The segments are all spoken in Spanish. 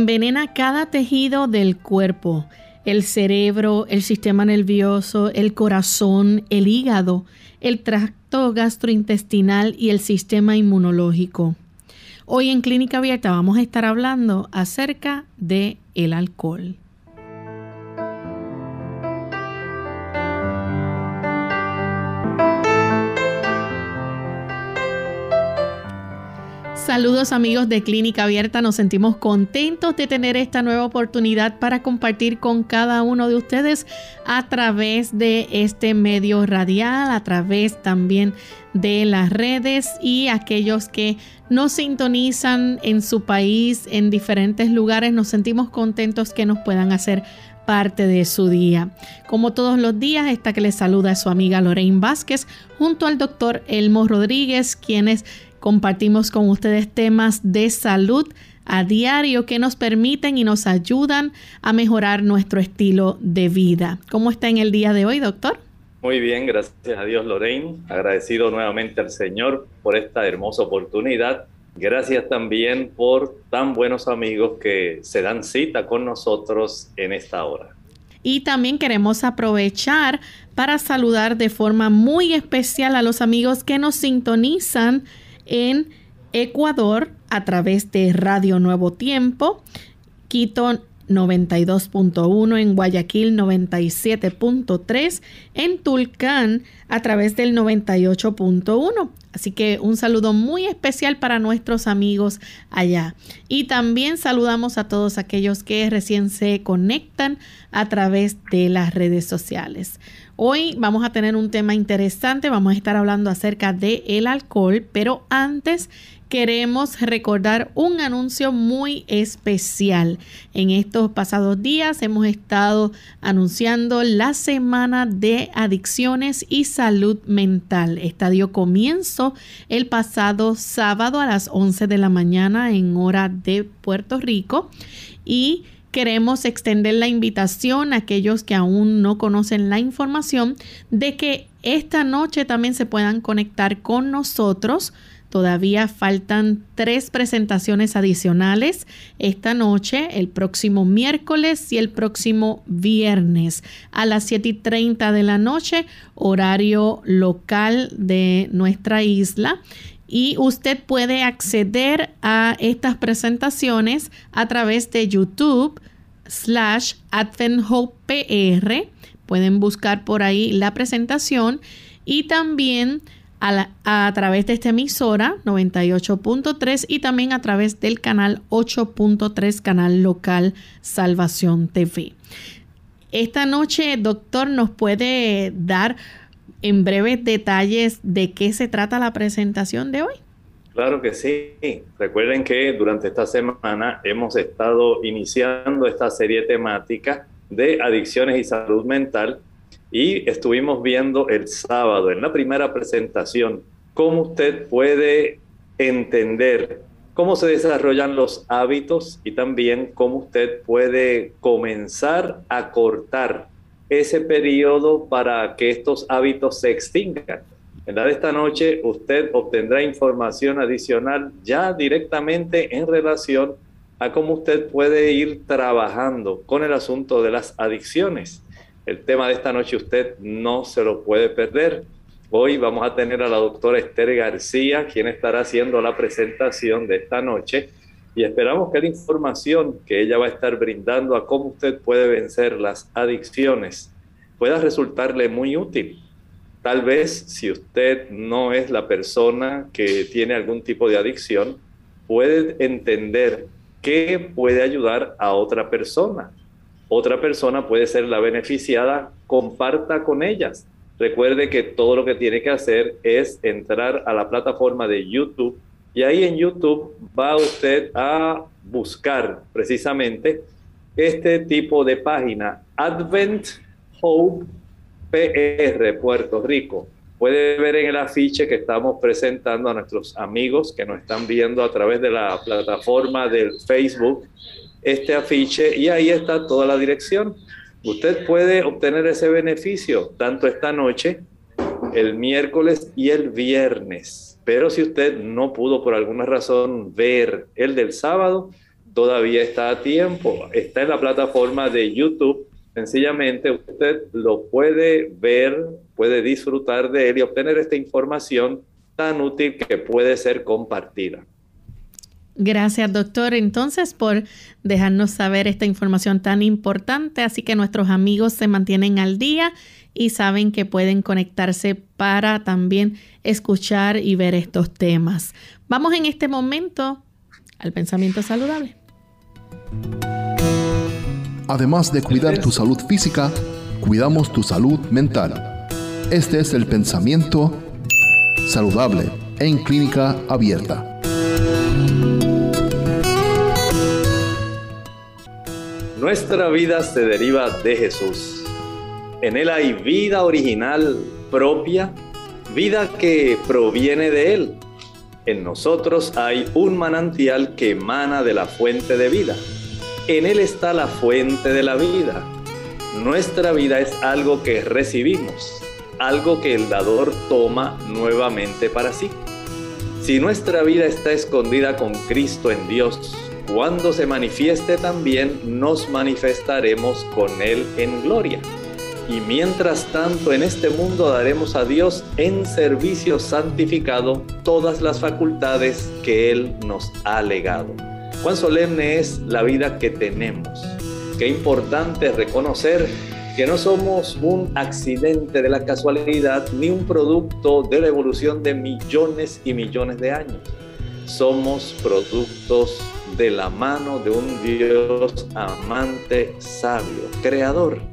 Envenena cada tejido del cuerpo, el cerebro, el sistema nervioso, el corazón, el hígado, el tracto gastrointestinal y el sistema inmunológico. Hoy en Clínica Abierta vamos a estar hablando acerca de el alcohol. Saludos amigos de Clínica Abierta, nos sentimos contentos de tener esta nueva oportunidad para compartir con cada uno de ustedes a través de este medio radial, a través también de las redes y aquellos que nos sintonizan en su país, en diferentes lugares, nos sentimos contentos que nos puedan hacer parte de su día. Como todos los días, esta que les saluda es su amiga Lorraine Vázquez junto al doctor Elmo Rodríguez, quienes Compartimos con ustedes temas de salud a diario que nos permiten y nos ayudan a mejorar nuestro estilo de vida. ¿Cómo está en el día de hoy, doctor? Muy bien, gracias a Dios, Lorraine. Agradecido nuevamente al Señor por esta hermosa oportunidad. Gracias también por tan buenos amigos que se dan cita con nosotros en esta hora. Y también queremos aprovechar para saludar de forma muy especial a los amigos que nos sintonizan en Ecuador a través de Radio Nuevo Tiempo, Quito 92.1, en Guayaquil 97.3, en Tulcán a través del 98.1. Así que un saludo muy especial para nuestros amigos allá. Y también saludamos a todos aquellos que recién se conectan a través de las redes sociales. Hoy vamos a tener un tema interesante, vamos a estar hablando acerca de el alcohol, pero antes queremos recordar un anuncio muy especial. En estos pasados días hemos estado anunciando la semana de adicciones y salud mental. Esta dio comienzo el pasado sábado a las 11 de la mañana en hora de Puerto Rico y queremos extender la invitación a aquellos que aún no conocen la información de que esta noche también se puedan conectar con nosotros. Todavía faltan tres presentaciones adicionales esta noche, el próximo miércoles y el próximo viernes a las 7 y 30 de la noche, horario local de nuestra isla y usted puede acceder a estas presentaciones a través de YouTube slash PR. Pueden buscar por ahí la presentación y también a, a, través de esta emisora 98.3 y también a través del canal 8.3 canal local Salvación TV. Esta noche, doctor, nos puede dar en breves detalles de qué se trata la presentación de hoy? Claro que sí. Recuerden que durante esta semana hemos estado iniciando esta serie temática de adicciones y salud mental y estuvimos viendo el sábado en la primera presentación cómo usted puede entender cómo se desarrollan los hábitos y también cómo usted puede comenzar a cortar ese periodo para que estos hábitos se extingan. En la de esta noche usted obtendrá información adicional ya directamente en relación a cómo usted puede ir trabajando con el asunto de las adicciones. El tema de esta noche usted no se lo puede perder. Hoy vamos a tener a la doctora Esther García, quien estará haciendo la presentación de esta noche y esperamos que la información que ella va a estar brindando a cómo usted puede vencer las adicciones pueda resultarle muy útil. Tal vez si usted no es la persona que tiene algún tipo de adicción, puede entender que puede ayudar a otra persona. Otra persona puede ser la beneficiada, comparta con ellas. recuerde que todo lo que tiene que hacer es entrar a la plataforma de YouTube y ahí en YouTube va usted a buscar precisamente este tipo de página, Advent Hope PR Puerto Rico. Puede ver en el afiche que estamos presentando a nuestros amigos que nos están viendo a través de la plataforma del Facebook este afiche y ahí está toda la dirección. Usted puede obtener ese beneficio tanto esta noche, el miércoles y el viernes. Pero si usted no pudo por alguna razón ver el del sábado, todavía está a tiempo. Está en la plataforma de YouTube. Sencillamente usted lo puede ver, puede disfrutar de él y obtener esta información tan útil que puede ser compartida. Gracias, doctor, entonces por dejarnos saber esta información tan importante. Así que nuestros amigos se mantienen al día y saben que pueden conectarse para también escuchar y ver estos temas. Vamos en este momento al pensamiento saludable. Además de cuidar tu salud física, cuidamos tu salud mental. Este es el pensamiento saludable en clínica abierta. Nuestra vida se deriva de Jesús. En Él hay vida original propia, vida que proviene de Él. En nosotros hay un manantial que emana de la fuente de vida. En Él está la fuente de la vida. Nuestra vida es algo que recibimos, algo que el dador toma nuevamente para sí. Si nuestra vida está escondida con Cristo en Dios, cuando se manifieste también nos manifestaremos con Él en gloria. Y mientras tanto en este mundo daremos a Dios en servicio santificado todas las facultades que Él nos ha legado. Cuán solemne es la vida que tenemos. Qué importante reconocer que no somos un accidente de la casualidad ni un producto de la evolución de millones y millones de años. Somos productos de la mano de un Dios amante, sabio, creador.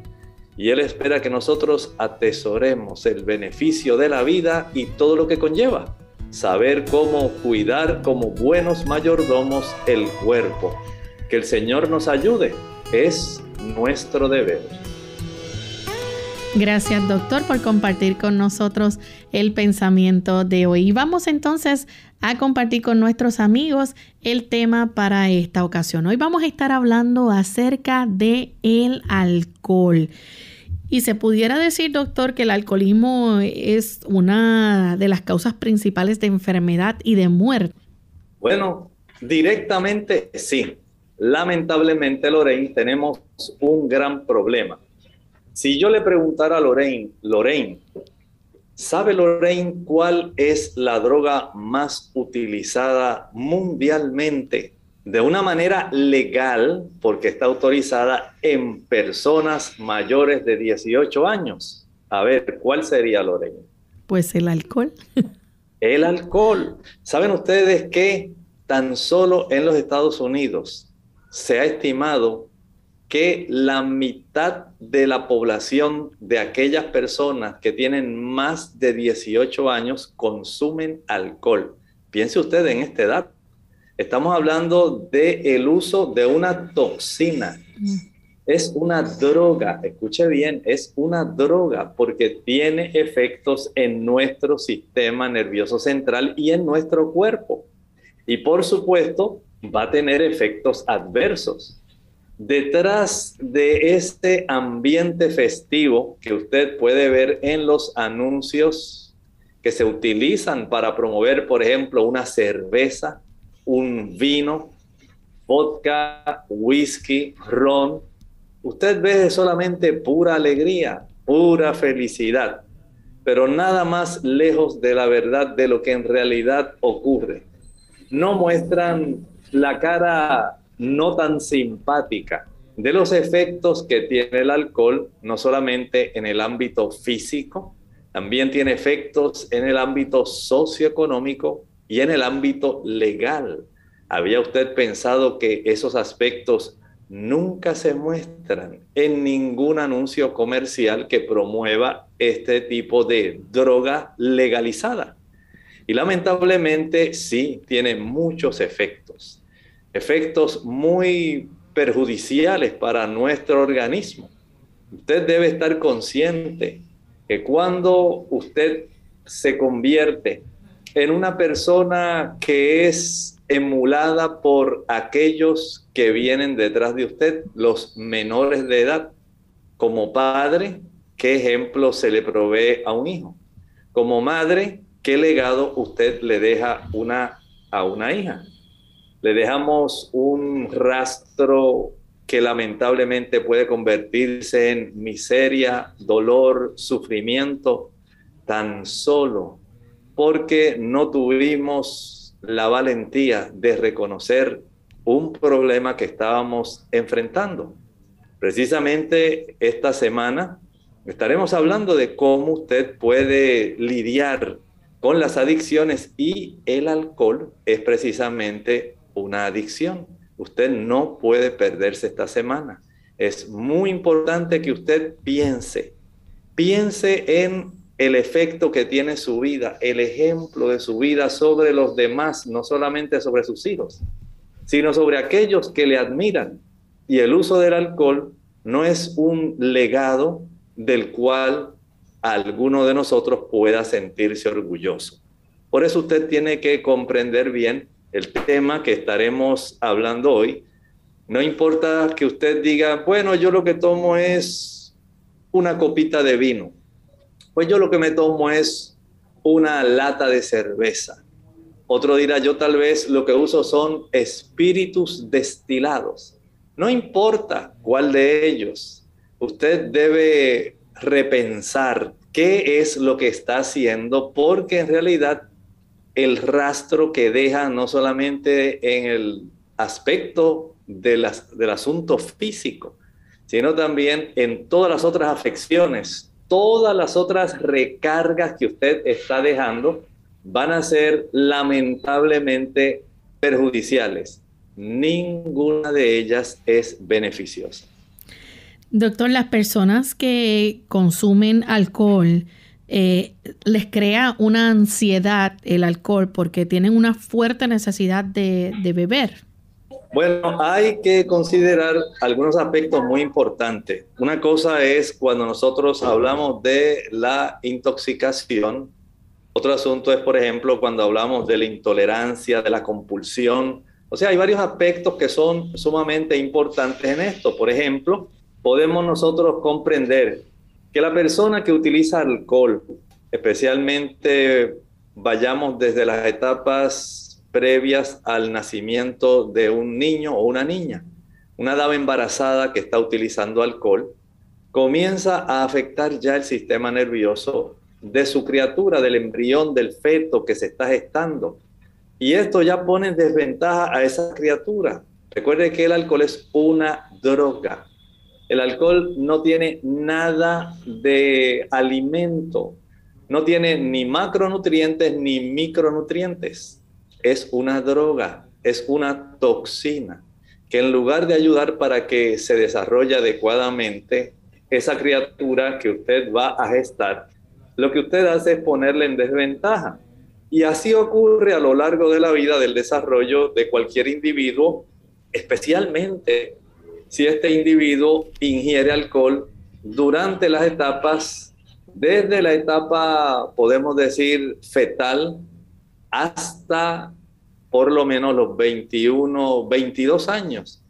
Y Él espera que nosotros atesoremos el beneficio de la vida y todo lo que conlleva. Saber cómo cuidar como buenos mayordomos el cuerpo. Que el Señor nos ayude es nuestro deber. Gracias, doctor, por compartir con nosotros el pensamiento de hoy. Y vamos entonces a compartir con nuestros amigos el tema para esta ocasión. Hoy vamos a estar hablando acerca de el alcohol. Y se pudiera decir, doctor, que el alcoholismo es una de las causas principales de enfermedad y de muerte. Bueno, directamente sí. Lamentablemente, Lorraine, tenemos un gran problema si yo le preguntara a Lorraine, Lorraine, ¿sabe Lorraine cuál es la droga más utilizada mundialmente de una manera legal, porque está autorizada en personas mayores de 18 años? A ver, ¿cuál sería Lorraine? Pues el alcohol. el alcohol. ¿Saben ustedes que tan solo en los Estados Unidos se ha estimado que la mitad de la población de aquellas personas que tienen más de 18 años consumen alcohol. Piense usted en esta edad. Estamos hablando del el uso de una toxina. Es una droga, escuche bien, es una droga porque tiene efectos en nuestro sistema nervioso central y en nuestro cuerpo. Y por supuesto, va a tener efectos adversos Detrás de este ambiente festivo que usted puede ver en los anuncios que se utilizan para promover, por ejemplo, una cerveza, un vino, vodka, whisky, ron, usted ve solamente pura alegría, pura felicidad, pero nada más lejos de la verdad de lo que en realidad ocurre. No muestran la cara no tan simpática de los efectos que tiene el alcohol, no solamente en el ámbito físico, también tiene efectos en el ámbito socioeconómico y en el ámbito legal. ¿Había usted pensado que esos aspectos nunca se muestran en ningún anuncio comercial que promueva este tipo de droga legalizada. Y lamentablemente sí, tiene muchos efectos, efectos muy perjudiciales para nuestro organismo. Usted debe estar consciente que cuando usted se convierte en una persona que es emulada por aquellos que vienen detrás de usted, los menores de edad, como padre, ¿qué ejemplo se le provee a un hijo? Como madre, ¿qué legado usted le deja a una hija? Le dejamos un rastro que lamentablemente puede convertirse en miseria, dolor, sufrimiento, tan solo porque no tuvimos la valentía de reconocer un problema que estábamos enfrentando. Precisamente esta semana estaremos hablando de cómo usted puede lidiar con las adicciones y el alcohol es precisamente una adicción. Usted no puede perderse esta semana. Es muy importante que usted piense, piense en el efecto que tiene su vida, el ejemplo de su vida sobre los demás, no solamente sobre sus hijos, sino sobre aquellos que le admiran. Y el uso del alcohol no es un legado del cual alguno de nosotros pueda sentirse orgulloso. Por eso usted tiene que comprender bien el tema que estaremos hablando hoy. No importa que usted diga, bueno, yo lo que tomo es una copita de vino. Pues yo lo que me tomo es una lata de cerveza. Otro dirá, yo tal vez lo que uso son espíritus destilados. No importa cuál de ellos. Usted debe repensar qué es lo que está haciendo porque en realidad el rastro que deja no solamente en el aspecto del asunto físico, sino también en todas las otras afecciones, todas las otras recargas que usted está dejando van a ser lamentablemente perjudiciales. Ninguna de ellas es beneficiosa. Doctor, las personas que consumen alcohol, eh, les crea una ansiedad el alcohol porque tienen una fuerte necesidad de, de beber. Bueno, hay que considerar algunos aspectos muy importantes. Una cosa es cuando nosotros hablamos de la intoxicación. Otro asunto es, por ejemplo, cuando hablamos de la intolerancia, de la compulsión. O sea, hay varios aspectos que son sumamente importantes en esto. Por ejemplo, podemos nosotros comprender que la persona que utiliza alcohol, especialmente vayamos desde las etapas previas al nacimiento de un niño o una niña, una dama embarazada que está utilizando alcohol, comienza a afectar ya el sistema nervioso de su criatura, del embrión, del feto que se está gestando. Y esto ya pone en desventaja a esa criatura. Recuerde que el alcohol es una droga. El alcohol no tiene nada de alimento, no tiene ni macronutrientes ni micronutrientes. Es una droga, es una toxina que en lugar de ayudar para que se desarrolle adecuadamente esa criatura que usted va a gestar, lo que usted hace es ponerle en desventaja. Y así ocurre a lo largo de la vida del desarrollo de cualquier individuo, especialmente si este individuo ingiere alcohol durante las etapas, desde la etapa, podemos decir, fetal, hasta por lo menos los 21, 22 años.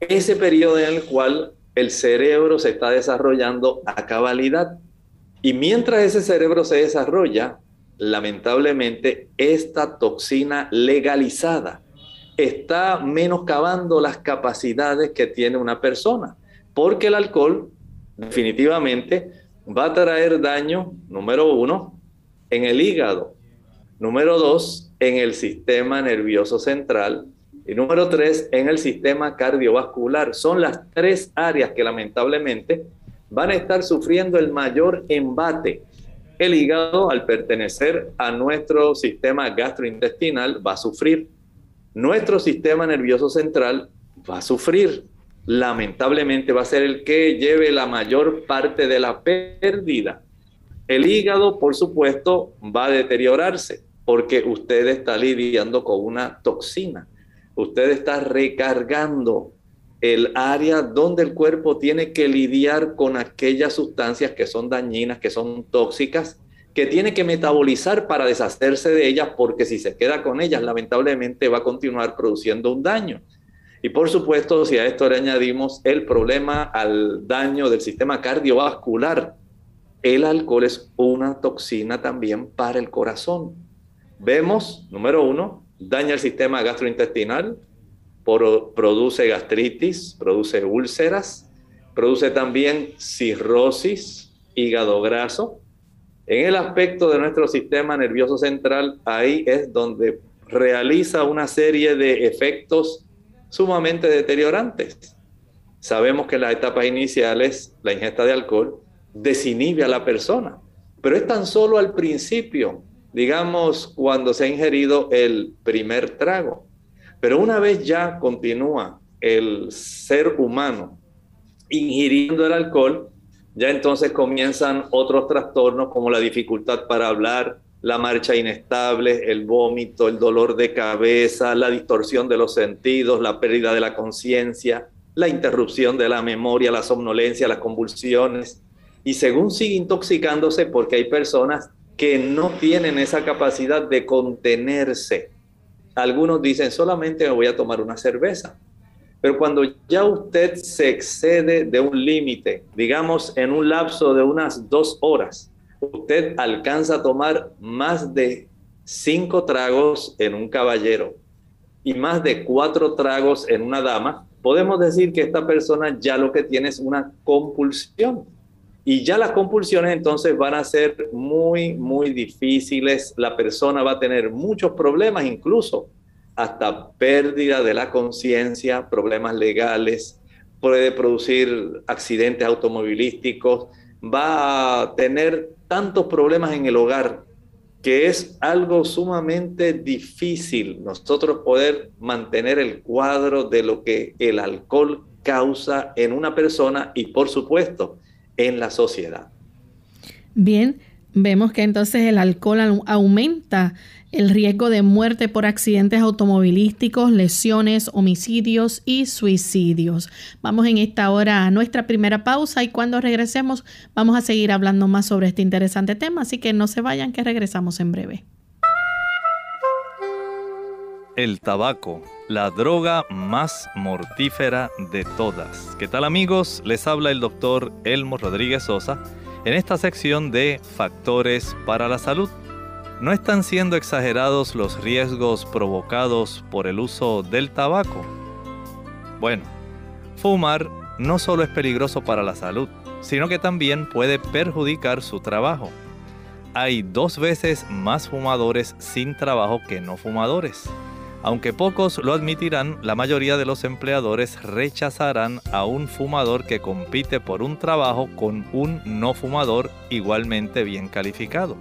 Ese periodo en el cual el cerebro se está desarrollando a cabalidad. Y mientras ese cerebro se desarrolla, lamentablemente, esta toxina legalizada está menoscabando las capacidades que tiene una persona, porque el alcohol definitivamente va a traer daño, número uno, en el hígado, número dos, en el sistema nervioso central y número tres, en el sistema cardiovascular. Son las tres áreas que lamentablemente van a estar sufriendo el mayor embate. El hígado, al pertenecer a nuestro sistema gastrointestinal, va a sufrir nuestro sistema nervioso central va a sufrir. Lamentablemente va a ser el que lleve la mayor parte de la pérdida. El hígado, por supuesto, va a deteriorarse porque usted está lidiando con una toxina. Usted está recargando el área donde el cuerpo tiene que lidiar con aquellas sustancias que son dañinas, que son tóxicas, que tiene que metabolizar para deshacerse de ellas, porque si se queda con ellas, lamentablemente va a continuar produciendo un daño. Y por supuesto, si a esto le añadimos el problema al daño del sistema cardiovascular, el alcohol es una toxina también para el corazón. Vemos, número uno, daña el sistema gastrointestinal, produce gastritis, produce úlceras, produce también cirrosis, hígado graso. En el aspecto de nuestro sistema nervioso central, ahí es donde realiza una serie de efectos sumamente deteriorantes. Sabemos que en las etapas iniciales la ingesta de alcohol desinhibe a la persona, pero es tan solo al principio, digamos, cuando se ha ingerido el primer trago. Pero una vez ya continúa el ser humano ingiriendo el alcohol, ya entonces comienzan otros trastornos como la dificultad para hablar, la marcha inestable, el vómito, el dolor de cabeza, la distorsión de los sentidos, la pérdida de la conciencia, la interrupción de la memoria, la somnolencia, las convulsiones. Y según sigue intoxicándose, porque hay personas que no tienen esa capacidad de contenerse. Algunos dicen, solamente me voy a tomar una cerveza. Pero cuando ya usted se excede de un límite, digamos en un lapso de unas dos horas, usted alcanza a tomar más de cinco tragos en un caballero y más de cuatro tragos en una dama, podemos decir que esta persona ya lo que tiene es una compulsión. Y ya las compulsiones entonces van a ser muy, muy difíciles. La persona va a tener muchos problemas, incluso hasta pérdida de la conciencia, problemas legales, puede producir accidentes automovilísticos, va a tener tantos problemas en el hogar que es algo sumamente difícil nosotros poder mantener el cuadro de lo que el alcohol causa en una persona y por supuesto en la sociedad. Bien, vemos que entonces el alcohol aumenta el riesgo de muerte por accidentes automovilísticos, lesiones, homicidios y suicidios. Vamos en esta hora a nuestra primera pausa y cuando regresemos vamos a seguir hablando más sobre este interesante tema, así que no se vayan que regresamos en breve. El tabaco, la droga más mortífera de todas. ¿Qué tal amigos? Les habla el doctor Elmo Rodríguez Sosa en esta sección de Factores para la Salud. ¿No están siendo exagerados los riesgos provocados por el uso del tabaco? Bueno, fumar no solo es peligroso para la salud, sino que también puede perjudicar su trabajo. Hay dos veces más fumadores sin trabajo que no fumadores. Aunque pocos lo admitirán, la mayoría de los empleadores rechazarán a un fumador que compite por un trabajo con un no fumador igualmente bien calificado.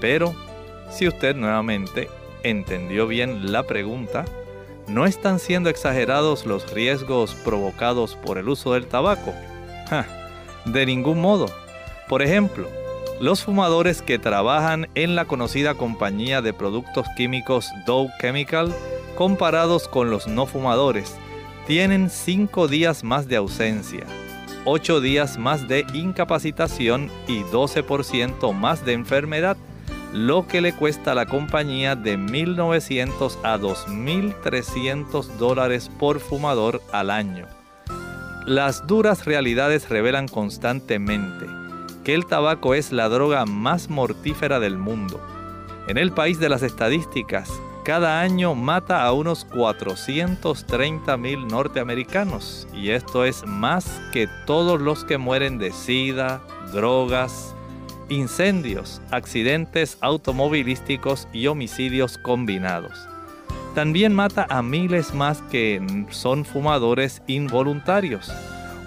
Pero si usted nuevamente entendió bien la pregunta, ¿no están siendo exagerados los riesgos provocados por el uso del tabaco? de ningún modo. Por ejemplo, los fumadores que trabajan en la conocida compañía de productos químicos Dow Chemical, comparados con los no fumadores, tienen 5 días más de ausencia, 8 días más de incapacitación y 12% más de enfermedad lo que le cuesta a la compañía de 1.900 a 2.300 dólares por fumador al año. Las duras realidades revelan constantemente que el tabaco es la droga más mortífera del mundo. En el país de las estadísticas, cada año mata a unos 430 mil norteamericanos y esto es más que todos los que mueren de sida, drogas, incendios, accidentes automovilísticos y homicidios combinados. También mata a miles más que son fumadores involuntarios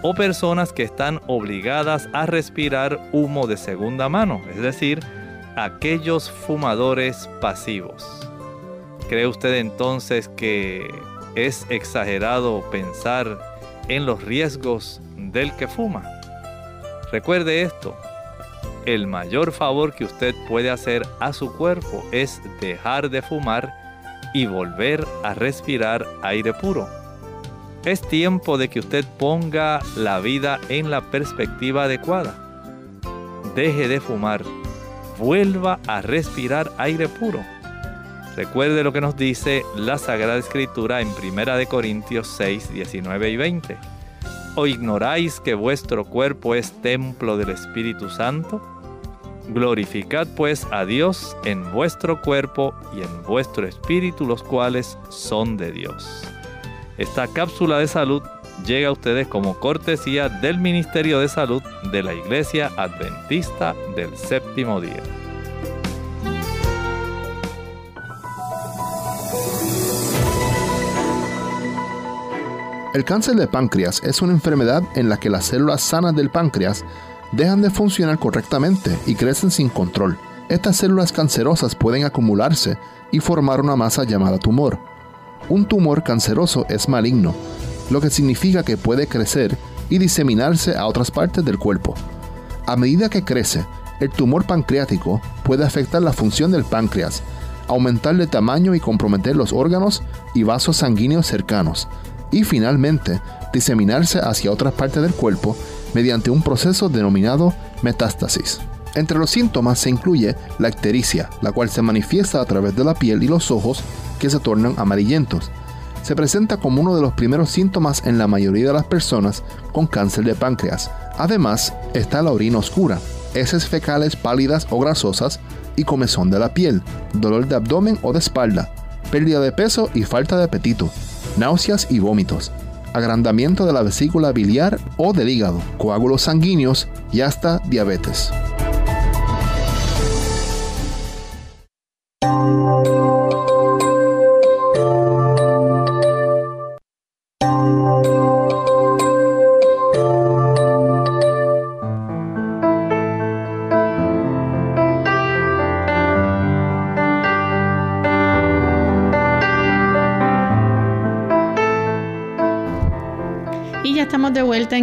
o personas que están obligadas a respirar humo de segunda mano, es decir, aquellos fumadores pasivos. ¿Cree usted entonces que es exagerado pensar en los riesgos del que fuma? Recuerde esto, el mayor favor que usted puede hacer a su cuerpo es dejar de fumar y volver a respirar aire puro. Es tiempo de que usted ponga la vida en la perspectiva adecuada. Deje de fumar, vuelva a respirar aire puro. Recuerde lo que nos dice la Sagrada Escritura en 1 Corintios 6, 19 y 20. ¿O ignoráis que vuestro cuerpo es templo del Espíritu Santo? Glorificad pues a Dios en vuestro cuerpo y en vuestro espíritu, los cuales son de Dios. Esta cápsula de salud llega a ustedes como cortesía del Ministerio de Salud de la Iglesia Adventista del Séptimo Día. El cáncer de páncreas es una enfermedad en la que las células sanas del páncreas dejan de funcionar correctamente y crecen sin control. Estas células cancerosas pueden acumularse y formar una masa llamada tumor. Un tumor canceroso es maligno, lo que significa que puede crecer y diseminarse a otras partes del cuerpo. A medida que crece, el tumor pancreático puede afectar la función del páncreas, aumentar de tamaño y comprometer los órganos y vasos sanguíneos cercanos, y finalmente diseminarse hacia otras partes del cuerpo mediante un proceso denominado metástasis. Entre los síntomas se incluye la ictericia, la cual se manifiesta a través de la piel y los ojos que se tornan amarillentos. Se presenta como uno de los primeros síntomas en la mayoría de las personas con cáncer de páncreas. Además, está la orina oscura, heces fecales pálidas o grasosas y comezón de la piel, dolor de abdomen o de espalda, pérdida de peso y falta de apetito, náuseas y vómitos agrandamiento de la vesícula biliar o del hígado, coágulos sanguíneos y hasta diabetes.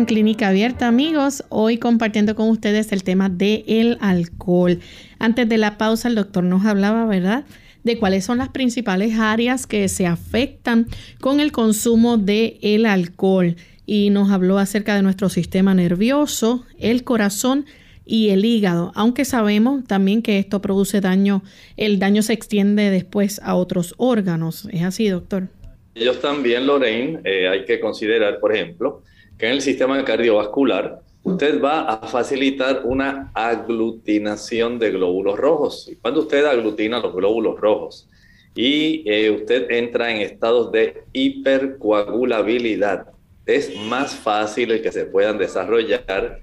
Clínica Abierta, amigos. Hoy compartiendo con ustedes el tema del el alcohol. Antes de la pausa, el doctor nos hablaba, ¿verdad? De cuáles son las principales áreas que se afectan con el consumo del el alcohol. Y nos habló acerca de nuestro sistema nervioso, el corazón y el hígado, aunque sabemos también que esto produce daño, el daño se extiende después a otros órganos. ¿Es así, doctor? Ellos también, Lorraine, eh, hay que considerar, por ejemplo, que en el sistema cardiovascular usted va a facilitar una aglutinación de glóbulos rojos. Y cuando usted aglutina los glóbulos rojos y eh, usted entra en estados de hipercoagulabilidad, es más fácil el que se puedan desarrollar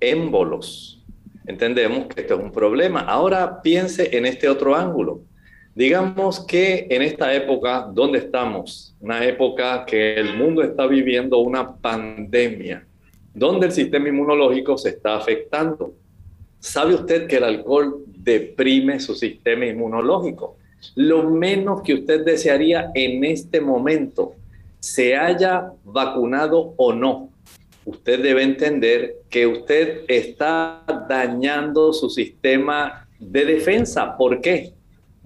émbolos. Entendemos que esto es un problema. Ahora piense en este otro ángulo. Digamos que en esta época donde estamos, una época que el mundo está viviendo una pandemia, donde el sistema inmunológico se está afectando. ¿Sabe usted que el alcohol deprime su sistema inmunológico? Lo menos que usted desearía en este momento, se haya vacunado o no, usted debe entender que usted está dañando su sistema de defensa. ¿Por qué?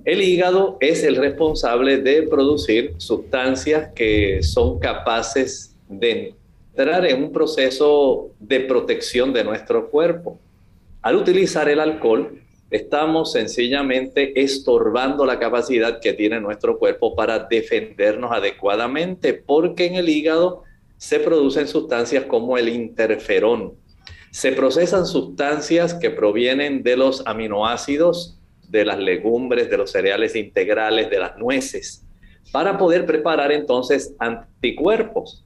El hígado es el responsable de producir sustancias que son capaces de entrar en un proceso de protección de nuestro cuerpo. Al utilizar el alcohol, estamos sencillamente estorbando la capacidad que tiene nuestro cuerpo para defendernos adecuadamente, porque en el hígado se producen sustancias como el interferón. Se procesan sustancias que provienen de los aminoácidos de las legumbres, de los cereales integrales, de las nueces, para poder preparar entonces anticuerpos.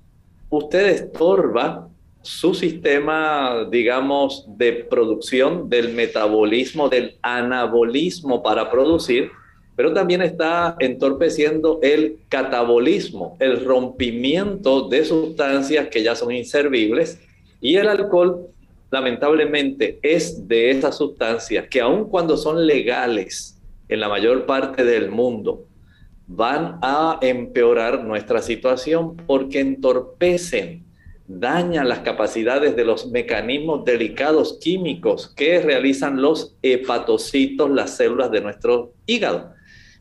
Usted estorba su sistema, digamos, de producción del metabolismo, del anabolismo para producir, pero también está entorpeciendo el catabolismo, el rompimiento de sustancias que ya son inservibles y el alcohol lamentablemente es de esas sustancias que aun cuando son legales en la mayor parte del mundo, van a empeorar nuestra situación porque entorpecen daña las capacidades de los mecanismos delicados químicos que realizan los hepatocitos, las células de nuestro hígado.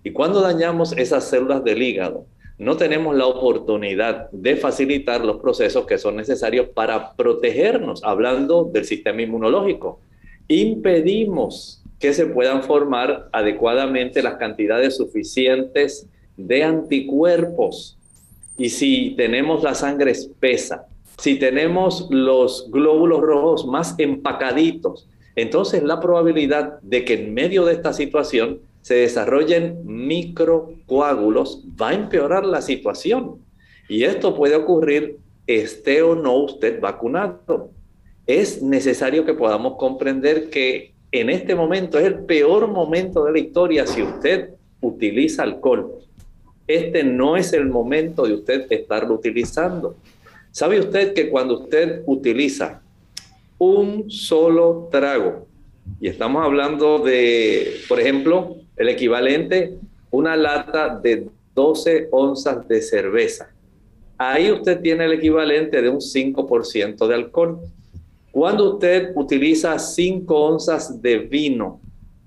Y cuando dañamos esas células del hígado, no tenemos la oportunidad de facilitar los procesos que son necesarios para protegernos, hablando del sistema inmunológico. Impedimos que se puedan formar adecuadamente las cantidades suficientes de anticuerpos. Y si tenemos la sangre espesa, si tenemos los glóbulos rojos más empacaditos, entonces la probabilidad de que en medio de esta situación se desarrollen microcoágulos va a empeorar la situación. Y esto puede ocurrir esté o no usted vacunado. Es necesario que podamos comprender que en este momento es el peor momento de la historia si usted utiliza alcohol. Este no es el momento de usted estarlo utilizando. ¿Sabe usted que cuando usted utiliza un solo trago, y estamos hablando de, por ejemplo, el equivalente, una lata de 12 onzas de cerveza, ahí usted tiene el equivalente de un 5% de alcohol. Cuando usted utiliza 5 onzas de vino,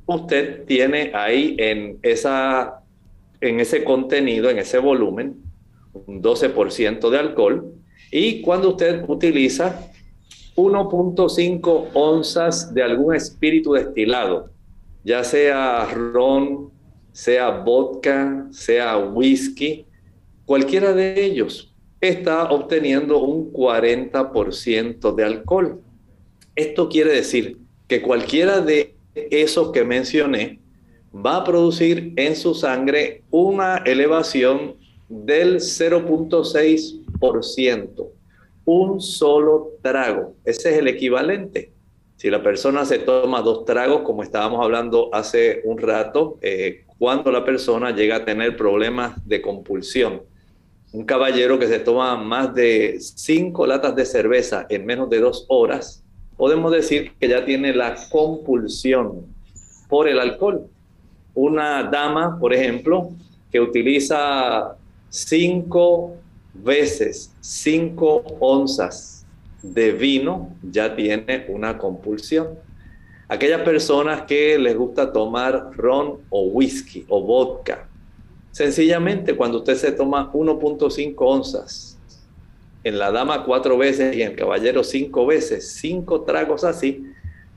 usted tiene ahí en, esa, en ese contenido, en ese volumen, un 12% de alcohol. Y cuando usted utiliza 1.5 onzas de algún espíritu destilado, ya sea ron, sea vodka, sea whisky, cualquiera de ellos está obteniendo un 40% de alcohol. Esto quiere decir que cualquiera de esos que mencioné va a producir en su sangre una elevación del 0.6 un solo trago. Ese es el equivalente. Si la persona se toma dos tragos, como estábamos hablando hace un rato, eh, cuando la persona llega a tener problemas de compulsión. Un caballero que se toma más de cinco latas de cerveza en menos de dos horas, podemos decir que ya tiene la compulsión por el alcohol. Una dama, por ejemplo, que utiliza cinco veces 5 onzas de vino ya tiene una compulsión. Aquellas personas que les gusta tomar ron o whisky o vodka, sencillamente cuando usted se toma 1.5 onzas, en la dama cuatro veces y en el caballero cinco veces, cinco tragos así,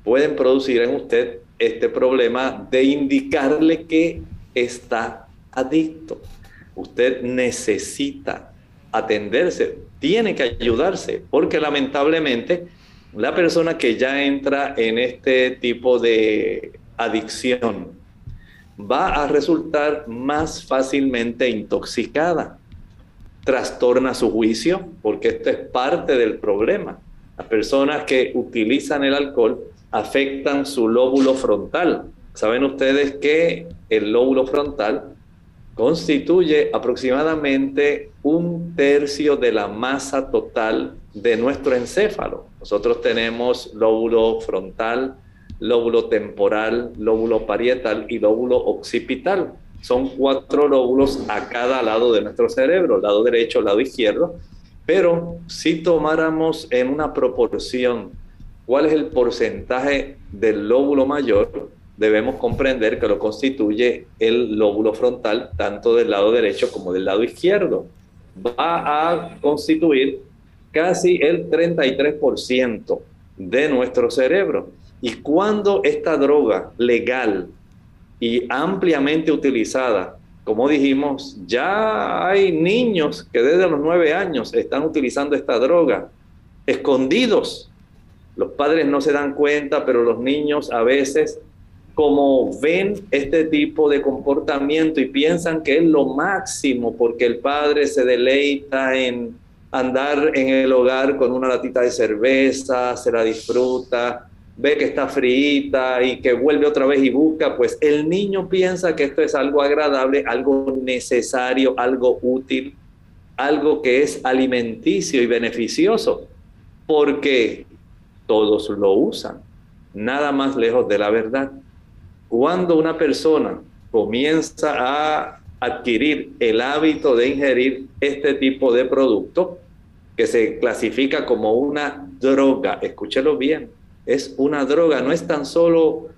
pueden producir en usted este problema de indicarle que está adicto. Usted necesita atenderse, tiene que ayudarse, porque lamentablemente la persona que ya entra en este tipo de adicción va a resultar más fácilmente intoxicada, trastorna su juicio, porque esto es parte del problema. Las personas que utilizan el alcohol afectan su lóbulo frontal. Saben ustedes que el lóbulo frontal constituye aproximadamente un tercio de la masa total de nuestro encéfalo. Nosotros tenemos lóbulo frontal, lóbulo temporal, lóbulo parietal y lóbulo occipital. Son cuatro lóbulos a cada lado de nuestro cerebro, lado derecho, lado izquierdo. Pero si tomáramos en una proporción cuál es el porcentaje del lóbulo mayor, debemos comprender que lo constituye el lóbulo frontal, tanto del lado derecho como del lado izquierdo. Va a constituir casi el 33% de nuestro cerebro. Y cuando esta droga legal y ampliamente utilizada, como dijimos, ya hay niños que desde los nueve años están utilizando esta droga, escondidos. Los padres no se dan cuenta, pero los niños a veces como ven este tipo de comportamiento y piensan que es lo máximo porque el padre se deleita en andar en el hogar con una latita de cerveza, se la disfruta, ve que está frita y que vuelve otra vez y busca, pues el niño piensa que esto es algo agradable, algo necesario, algo útil, algo que es alimenticio y beneficioso, porque todos lo usan, nada más lejos de la verdad. Cuando una persona comienza a adquirir el hábito de ingerir este tipo de producto, que se clasifica como una droga. Escúchelo bien, es una droga, no es tan solo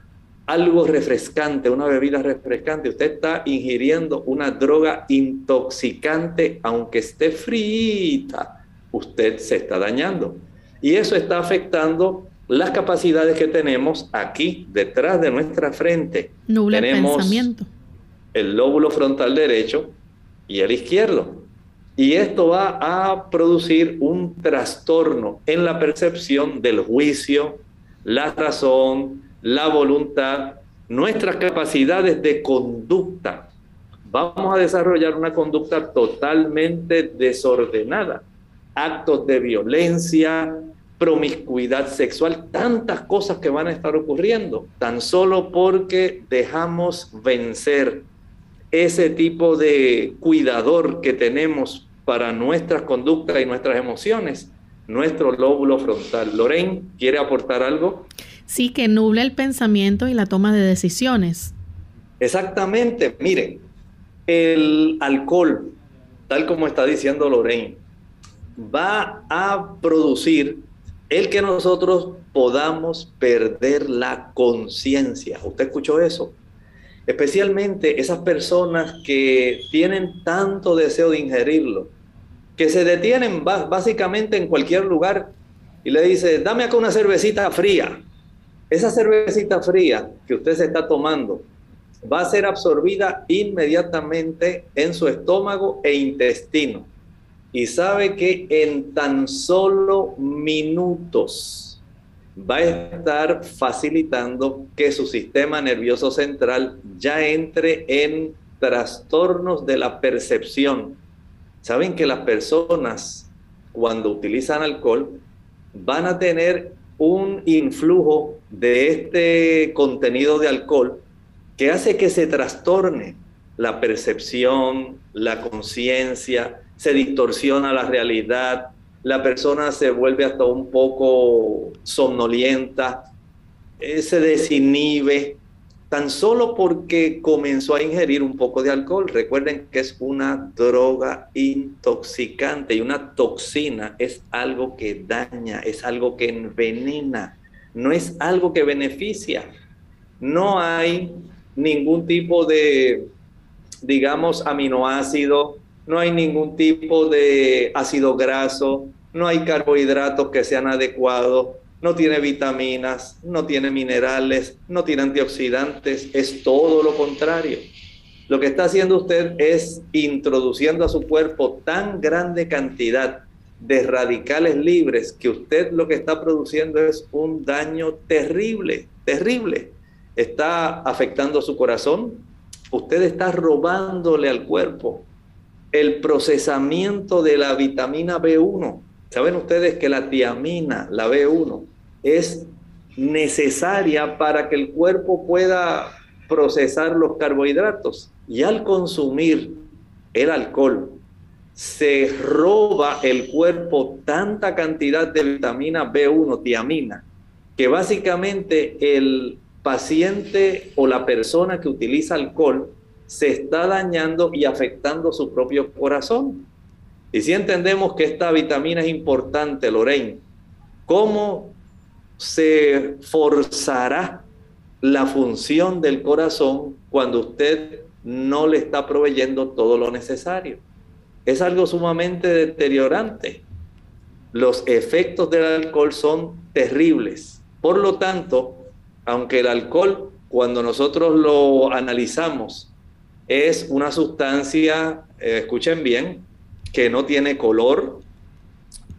algo refrescante, una bebida refrescante. Usted está ingiriendo una droga intoxicante, aunque esté frita, usted se está dañando. Y eso está afectando las capacidades que tenemos aquí, detrás de nuestra frente. Nubla tenemos el pensamiento. El lóbulo frontal derecho y el izquierdo. Y esto va a producir un trastorno en la percepción del juicio, la razón, la voluntad, nuestras capacidades de conducta. Vamos a desarrollar una conducta totalmente desordenada. Actos de violencia, promiscuidad sexual, tantas cosas que van a estar ocurriendo, tan solo porque dejamos vencer ese tipo de cuidador que tenemos para nuestras conductas y nuestras emociones, nuestro lóbulo frontal. Lorraine, ¿quiere aportar algo? Sí, que nubla el pensamiento y la toma de decisiones. Exactamente, miren, el alcohol, tal como está diciendo Lorraine, va a producir el que nosotros podamos perder la conciencia. ¿Usted escuchó eso? Especialmente esas personas que tienen tanto deseo de ingerirlo, que se detienen básicamente en cualquier lugar y le dice, dame acá una cervecita fría. Esa cervecita fría que usted se está tomando va a ser absorbida inmediatamente en su estómago e intestino. Y sabe que en tan solo minutos va a estar facilitando que su sistema nervioso central ya entre en trastornos de la percepción. Saben que las personas cuando utilizan alcohol van a tener un influjo de este contenido de alcohol que hace que se trastorne la percepción, la conciencia, se distorsiona la realidad, la persona se vuelve hasta un poco somnolienta, eh, se desinhibe, tan solo porque comenzó a ingerir un poco de alcohol. Recuerden que es una droga intoxicante y una toxina es algo que daña, es algo que envenena, no es algo que beneficia. No hay ningún tipo de, digamos, aminoácido, no hay ningún tipo de ácido graso, no hay carbohidratos que sean adecuados, no tiene vitaminas, no tiene minerales, no tiene antioxidantes, es todo lo contrario. Lo que está haciendo usted es introduciendo a su cuerpo tan grande cantidad de radicales libres que usted lo que está produciendo es un daño terrible, terrible. Está afectando su corazón, usted está robándole al cuerpo el procesamiento de la vitamina B1 Saben ustedes que la tiamina, la B1, es necesaria para que el cuerpo pueda procesar los carbohidratos. Y al consumir el alcohol, se roba el cuerpo tanta cantidad de vitamina B1, tiamina, que básicamente el paciente o la persona que utiliza alcohol se está dañando y afectando su propio corazón. Y si entendemos que esta vitamina es importante, Lorraine, ¿cómo se forzará la función del corazón cuando usted no le está proveyendo todo lo necesario? Es algo sumamente deteriorante. Los efectos del alcohol son terribles. Por lo tanto, aunque el alcohol, cuando nosotros lo analizamos, es una sustancia, eh, escuchen bien, que no tiene color,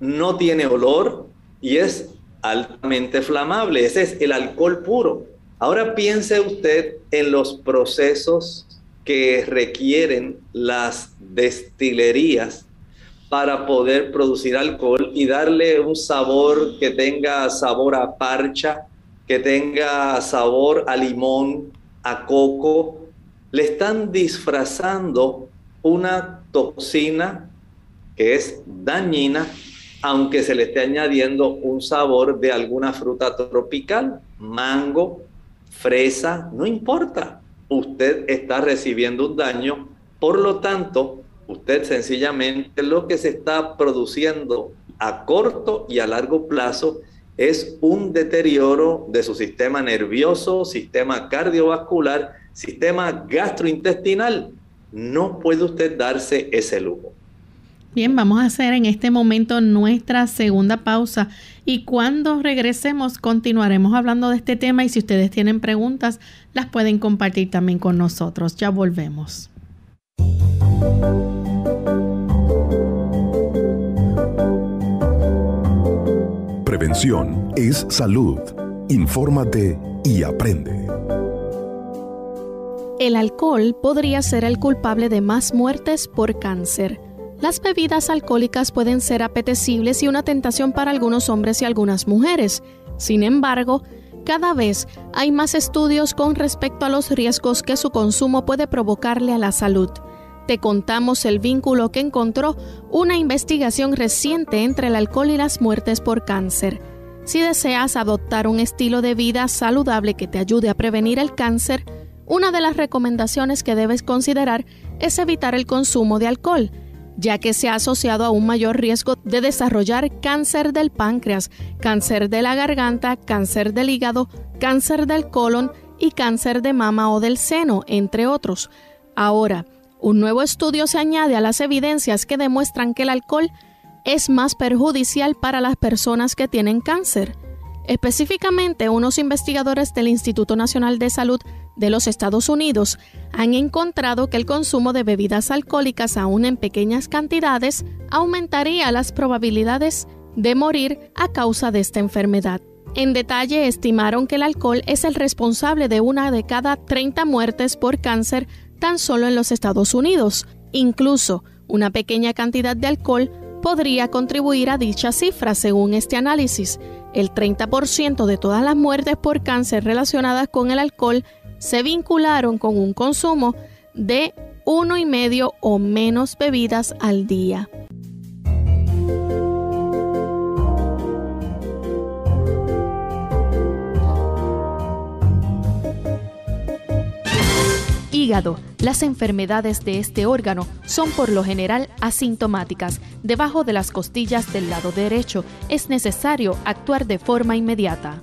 no tiene olor y es altamente flamable. Ese es el alcohol puro. Ahora piense usted en los procesos que requieren las destilerías para poder producir alcohol y darle un sabor que tenga sabor a parcha, que tenga sabor a limón, a coco. Le están disfrazando una toxina que es dañina, aunque se le esté añadiendo un sabor de alguna fruta tropical, mango, fresa, no importa. Usted está recibiendo un daño, por lo tanto, usted sencillamente lo que se está produciendo a corto y a largo plazo es un deterioro de su sistema nervioso, sistema cardiovascular, sistema gastrointestinal. No puede usted darse ese lujo. Bien, vamos a hacer en este momento nuestra segunda pausa y cuando regresemos continuaremos hablando de este tema y si ustedes tienen preguntas las pueden compartir también con nosotros. Ya volvemos. Prevención es salud. Infórmate y aprende. El alcohol podría ser el culpable de más muertes por cáncer. Las bebidas alcohólicas pueden ser apetecibles y una tentación para algunos hombres y algunas mujeres. Sin embargo, cada vez hay más estudios con respecto a los riesgos que su consumo puede provocarle a la salud. Te contamos el vínculo que encontró una investigación reciente entre el alcohol y las muertes por cáncer. Si deseas adoptar un estilo de vida saludable que te ayude a prevenir el cáncer, una de las recomendaciones que debes considerar es evitar el consumo de alcohol ya que se ha asociado a un mayor riesgo de desarrollar cáncer del páncreas, cáncer de la garganta, cáncer del hígado, cáncer del colon y cáncer de mama o del seno, entre otros. Ahora, un nuevo estudio se añade a las evidencias que demuestran que el alcohol es más perjudicial para las personas que tienen cáncer. Específicamente, unos investigadores del Instituto Nacional de Salud de los Estados Unidos han encontrado que el consumo de bebidas alcohólicas aún en pequeñas cantidades aumentaría las probabilidades de morir a causa de esta enfermedad. En detalle, estimaron que el alcohol es el responsable de una de cada 30 muertes por cáncer tan solo en los Estados Unidos. Incluso, una pequeña cantidad de alcohol podría contribuir a dicha cifra según este análisis. El 30% de todas las muertes por cáncer relacionadas con el alcohol se vincularon con un consumo de uno y medio o menos bebidas al día. Hígado. Las enfermedades de este órgano son por lo general asintomáticas. Debajo de las costillas del lado derecho es necesario actuar de forma inmediata.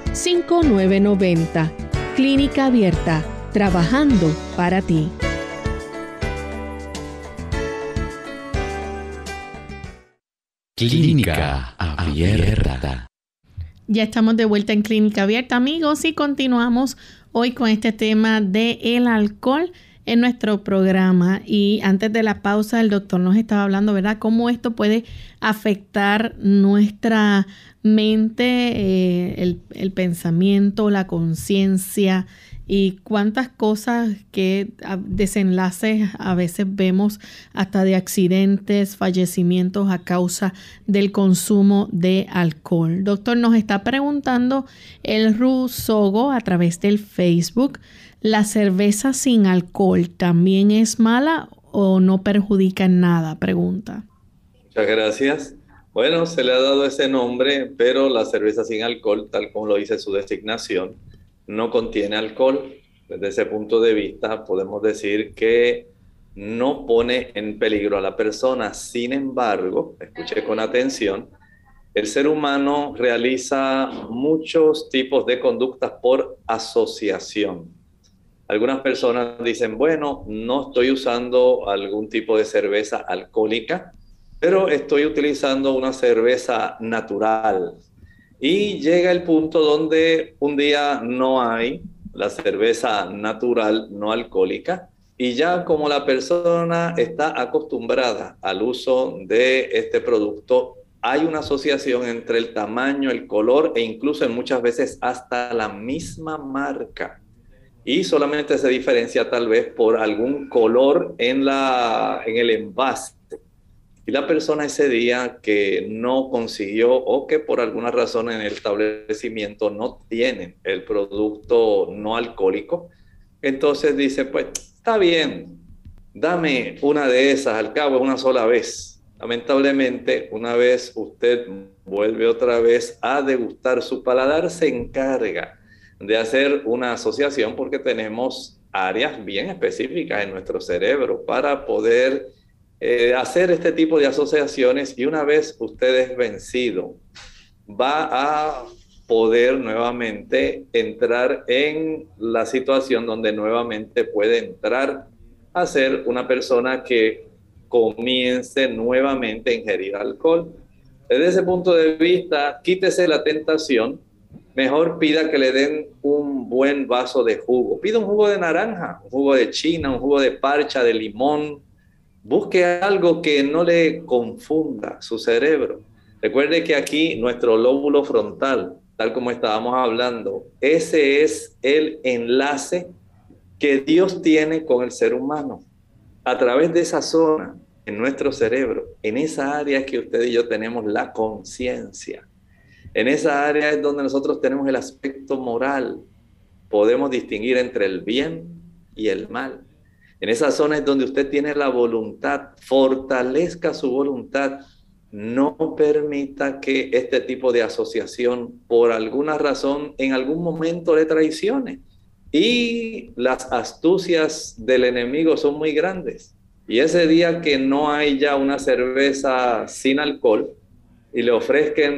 5990. Clínica Abierta, trabajando para ti. Clínica Abierta. Ya estamos de vuelta en Clínica Abierta, amigos, y continuamos hoy con este tema de el alcohol en nuestro programa. Y antes de la pausa, el doctor nos estaba hablando, ¿verdad?, cómo esto puede afectar nuestra mente, eh, el, el, pensamiento, la conciencia y cuántas cosas que desenlaces a veces vemos hasta de accidentes, fallecimientos a causa del consumo de alcohol. Doctor, nos está preguntando el Rusogo a través del Facebook, ¿la cerveza sin alcohol también es mala o no perjudica en nada? Pregunta. Muchas gracias. Bueno, se le ha dado ese nombre, pero la cerveza sin alcohol, tal como lo dice su designación, no contiene alcohol. Desde ese punto de vista, podemos decir que no pone en peligro a la persona. Sin embargo, escuche con atención, el ser humano realiza muchos tipos de conductas por asociación. Algunas personas dicen, bueno, no estoy usando algún tipo de cerveza alcohólica, pero estoy utilizando una cerveza natural. Y llega el punto donde un día no hay la cerveza natural no alcohólica y ya como la persona está acostumbrada al uso de este producto, hay una asociación entre el tamaño, el color e incluso en muchas veces hasta la misma marca. Y solamente se diferencia tal vez por algún color en, la, en el envase. Y la persona ese día que no consiguió o que por alguna razón en el establecimiento no tiene el producto no alcohólico, entonces dice, pues está bien, dame una de esas, al cabo una sola vez. Lamentablemente, una vez usted vuelve otra vez a degustar su paladar, se encarga de hacer una asociación porque tenemos áreas bien específicas en nuestro cerebro para poder eh, hacer este tipo de asociaciones y una vez usted es vencido, va a poder nuevamente entrar en la situación donde nuevamente puede entrar a ser una persona que comience nuevamente a ingerir alcohol. Desde ese punto de vista, quítese la tentación mejor pida que le den un buen vaso de jugo. Pida un jugo de naranja, un jugo de china, un jugo de parcha, de limón. Busque algo que no le confunda su cerebro. Recuerde que aquí nuestro lóbulo frontal, tal como estábamos hablando, ese es el enlace que Dios tiene con el ser humano. A través de esa zona en nuestro cerebro, en esa área que usted y yo tenemos la conciencia en esa área es donde nosotros tenemos el aspecto moral. Podemos distinguir entre el bien y el mal. En esa zona es donde usted tiene la voluntad. Fortalezca su voluntad. No permita que este tipo de asociación, por alguna razón, en algún momento le traicione. Y las astucias del enemigo son muy grandes. Y ese día que no hay ya una cerveza sin alcohol, y le,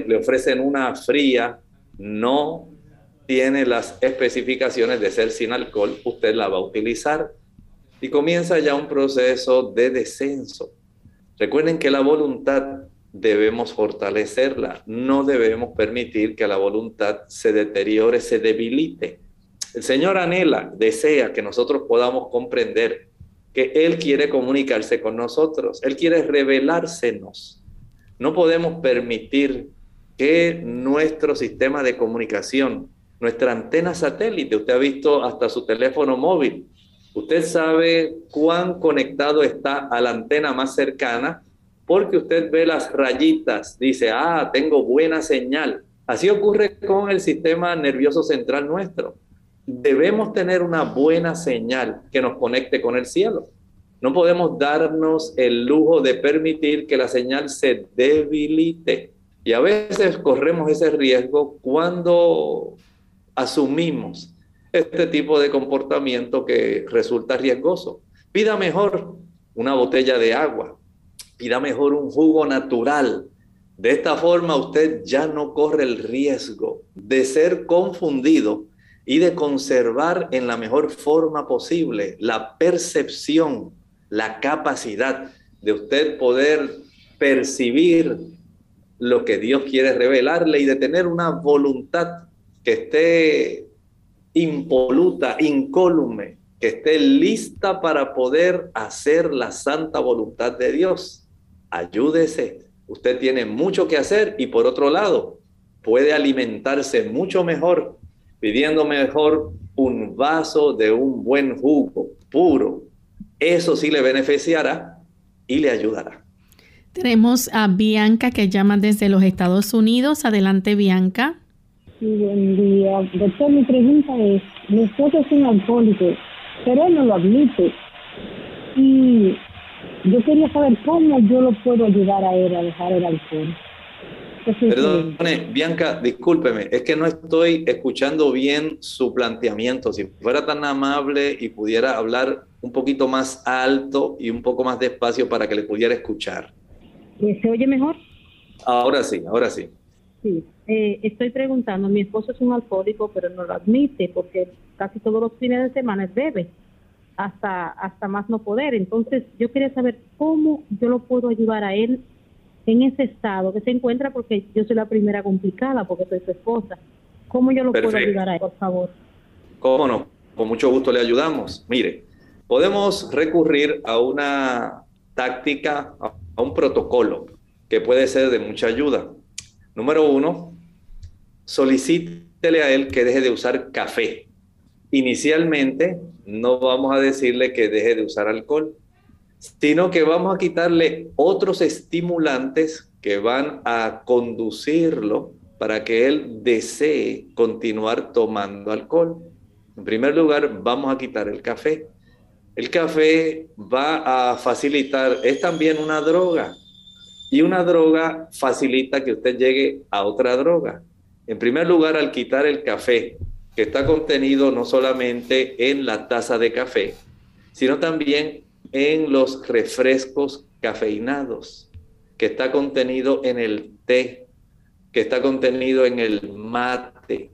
le ofrecen una fría, no tiene las especificaciones de ser sin alcohol, usted la va a utilizar y comienza ya un proceso de descenso. Recuerden que la voluntad debemos fortalecerla, no debemos permitir que la voluntad se deteriore, se debilite. El Señor anhela, desea que nosotros podamos comprender que Él quiere comunicarse con nosotros, Él quiere revelársenos. No podemos permitir que nuestro sistema de comunicación, nuestra antena satélite, usted ha visto hasta su teléfono móvil, usted sabe cuán conectado está a la antena más cercana porque usted ve las rayitas, dice, ah, tengo buena señal. Así ocurre con el sistema nervioso central nuestro. Debemos tener una buena señal que nos conecte con el cielo. No podemos darnos el lujo de permitir que la señal se debilite. Y a veces corremos ese riesgo cuando asumimos este tipo de comportamiento que resulta riesgoso. Pida mejor una botella de agua, pida mejor un jugo natural. De esta forma usted ya no corre el riesgo de ser confundido y de conservar en la mejor forma posible la percepción la capacidad de usted poder percibir lo que Dios quiere revelarle y de tener una voluntad que esté impoluta, incólume, que esté lista para poder hacer la santa voluntad de Dios. Ayúdese. Usted tiene mucho que hacer y por otro lado, puede alimentarse mucho mejor pidiendo mejor un vaso de un buen jugo puro, eso sí le beneficiará y le ayudará. Tenemos a Bianca que llama desde los Estados Unidos. Adelante, Bianca. Sí, buen día. Doctor, mi pregunta es, mi esposo es un alcohólico, pero él no lo admite. Y yo quería saber cómo yo lo puedo ayudar a él a dejar el alcohol. Perdone, Bianca, discúlpeme, es que no estoy escuchando bien su planteamiento. Si fuera tan amable y pudiera hablar un poquito más alto y un poco más despacio para que le pudiera escuchar. ¿Se oye mejor? Ahora sí, ahora sí. Sí, eh, estoy preguntando, mi esposo es un alcohólico, pero no lo admite porque casi todos los fines de semana bebe hasta, hasta más no poder. Entonces, yo quería saber cómo yo lo puedo ayudar a él en ese estado que se encuentra porque yo soy la primera complicada porque soy su esposa. ¿Cómo yo lo puedo ayudar a él, por favor? ¿Cómo no? Con mucho gusto le ayudamos. Mire, podemos recurrir a una táctica, a un protocolo que puede ser de mucha ayuda. Número uno, solicítele a él que deje de usar café. inicialmente no vamos a decirle que deje de usar alcohol, sino que vamos a quitarle otros estimulantes que van a conducirlo para que él desee continuar tomando alcohol. En primer lugar, vamos a quitar el café. El café va a facilitar, es también una droga, y una droga facilita que usted llegue a otra droga. En primer lugar, al quitar el café, que está contenido no solamente en la taza de café, sino también en los refrescos cafeinados, que está contenido en el té, que está contenido en el mate,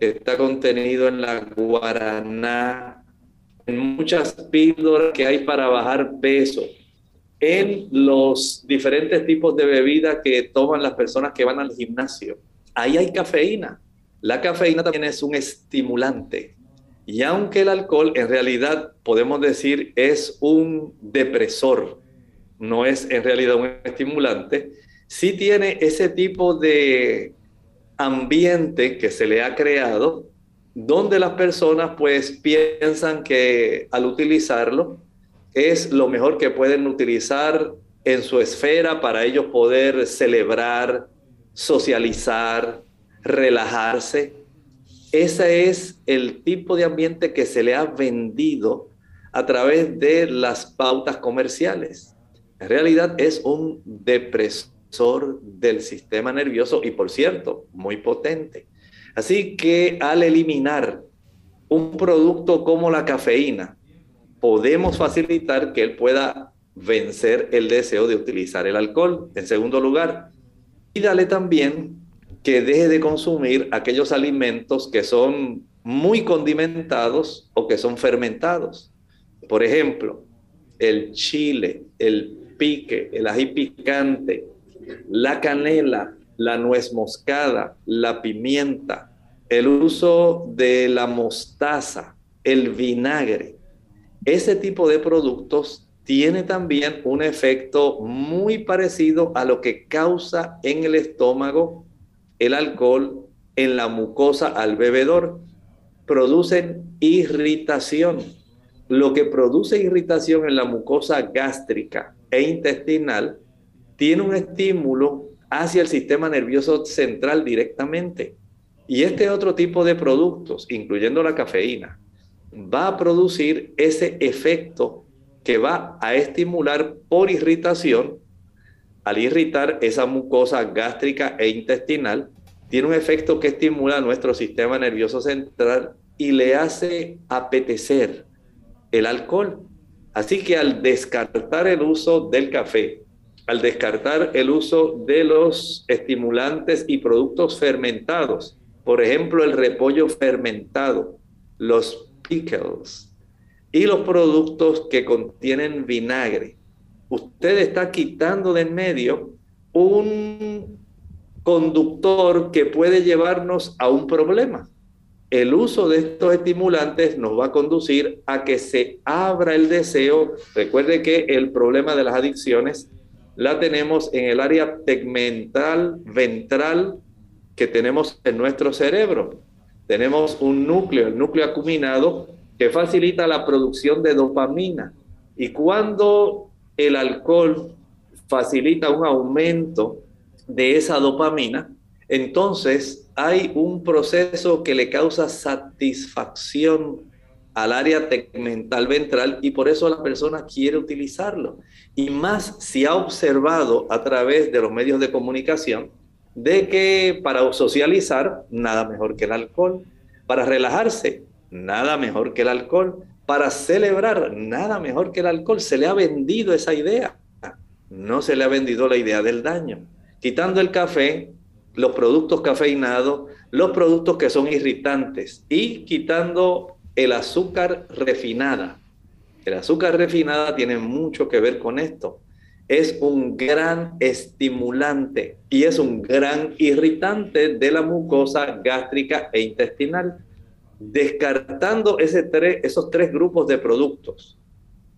que está contenido en la guaraná, en muchas píldoras que hay para bajar peso, en los diferentes tipos de bebidas que toman las personas que van al gimnasio. Ahí hay cafeína. La cafeína también es un estimulante. Y aunque el alcohol en realidad podemos decir es un depresor, no es en realidad un estimulante, sí tiene ese tipo de ambiente que se le ha creado donde las personas pues piensan que al utilizarlo es lo mejor que pueden utilizar en su esfera para ellos poder celebrar, socializar, relajarse. Ese es el tipo de ambiente que se le ha vendido a través de las pautas comerciales. En realidad es un depresor del sistema nervioso y por cierto, muy potente. Así que al eliminar un producto como la cafeína, podemos facilitar que él pueda vencer el deseo de utilizar el alcohol. En segundo lugar, y dale también que deje de consumir aquellos alimentos que son muy condimentados o que son fermentados. Por ejemplo, el chile, el pique, el ají picante, la canela, la nuez moscada, la pimienta, el uso de la mostaza, el vinagre. Ese tipo de productos tiene también un efecto muy parecido a lo que causa en el estómago el alcohol en la mucosa al bebedor. Producen irritación. Lo que produce irritación en la mucosa gástrica e intestinal tiene un estímulo hacia el sistema nervioso central directamente. Y este otro tipo de productos, incluyendo la cafeína, va a producir ese efecto que va a estimular por irritación al irritar esa mucosa gástrica e intestinal, tiene un efecto que estimula nuestro sistema nervioso central y le hace apetecer el alcohol. Así que al descartar el uso del café, al descartar el uso de los estimulantes y productos fermentados, por ejemplo el repollo fermentado, los pickles y los productos que contienen vinagre, usted está quitando de en medio un conductor que puede llevarnos a un problema. El uso de estos estimulantes nos va a conducir a que se abra el deseo. Recuerde que el problema de las adicciones la tenemos en el área tegmental ventral que tenemos en nuestro cerebro. Tenemos un núcleo, el núcleo acuminado, que facilita la producción de dopamina. Y cuando el alcohol facilita un aumento de esa dopamina, entonces hay un proceso que le causa satisfacción al área tegmental ventral y por eso la persona quiere utilizarlo. Y más si ha observado a través de los medios de comunicación de que para socializar, nada mejor que el alcohol. Para relajarse, nada mejor que el alcohol para celebrar nada mejor que el alcohol. Se le ha vendido esa idea. No se le ha vendido la idea del daño. Quitando el café, los productos cafeinados, los productos que son irritantes y quitando el azúcar refinada. El azúcar refinada tiene mucho que ver con esto. Es un gran estimulante y es un gran irritante de la mucosa gástrica e intestinal descartando ese esos tres grupos de productos,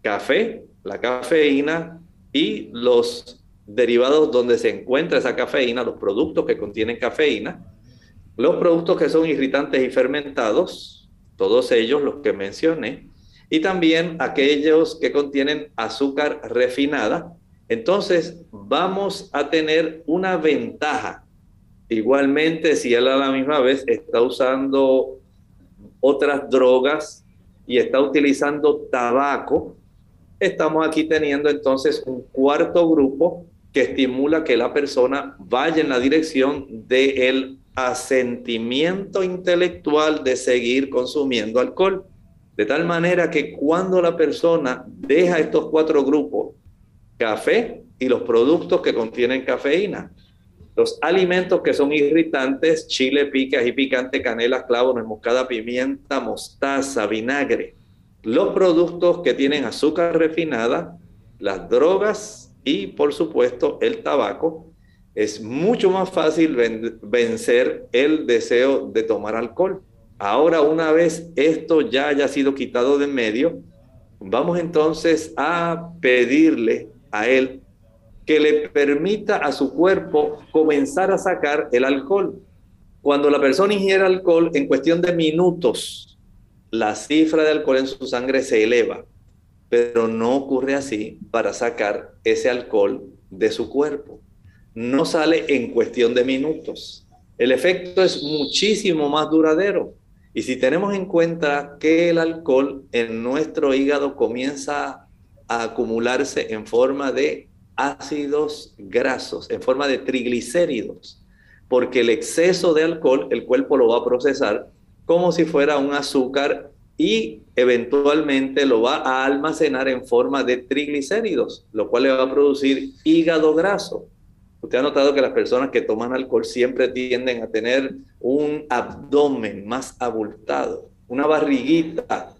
café, la cafeína y los derivados donde se encuentra esa cafeína, los productos que contienen cafeína, los productos que son irritantes y fermentados, todos ellos los que mencioné, y también aquellos que contienen azúcar refinada. Entonces vamos a tener una ventaja. Igualmente, si él a la misma vez está usando otras drogas y está utilizando tabaco, estamos aquí teniendo entonces un cuarto grupo que estimula que la persona vaya en la dirección del asentimiento intelectual de seguir consumiendo alcohol. De tal manera que cuando la persona deja estos cuatro grupos, café y los productos que contienen cafeína, los alimentos que son irritantes, chile, pica, y picante, canela, clavo, nuez moscada, pimienta, mostaza, vinagre, los productos que tienen azúcar refinada, las drogas y por supuesto el tabaco, es mucho más fácil vencer el deseo de tomar alcohol. Ahora, una vez esto ya haya sido quitado de en medio, vamos entonces a pedirle a él que le permita a su cuerpo comenzar a sacar el alcohol. Cuando la persona ingiere alcohol, en cuestión de minutos, la cifra de alcohol en su sangre se eleva, pero no ocurre así para sacar ese alcohol de su cuerpo no sale en cuestión de minutos. El efecto es muchísimo más duradero. Y si tenemos en cuenta que el alcohol en nuestro hígado comienza a acumularse en forma de ácidos grasos, en forma de triglicéridos, porque el exceso de alcohol el cuerpo lo va a procesar como si fuera un azúcar y eventualmente lo va a almacenar en forma de triglicéridos, lo cual le va a producir hígado graso. Usted ha notado que las personas que toman alcohol siempre tienden a tener un abdomen más abultado, una barriguita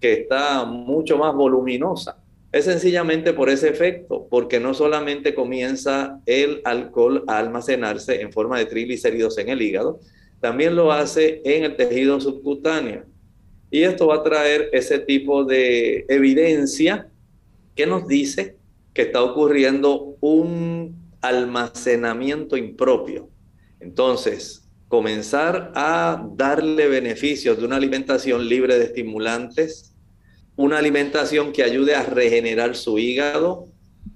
que está mucho más voluminosa. Es sencillamente por ese efecto, porque no solamente comienza el alcohol a almacenarse en forma de triglicéridos en el hígado, también lo hace en el tejido subcutáneo. Y esto va a traer ese tipo de evidencia que nos dice que está ocurriendo un almacenamiento impropio. Entonces, comenzar a darle beneficios de una alimentación libre de estimulantes, una alimentación que ayude a regenerar su hígado,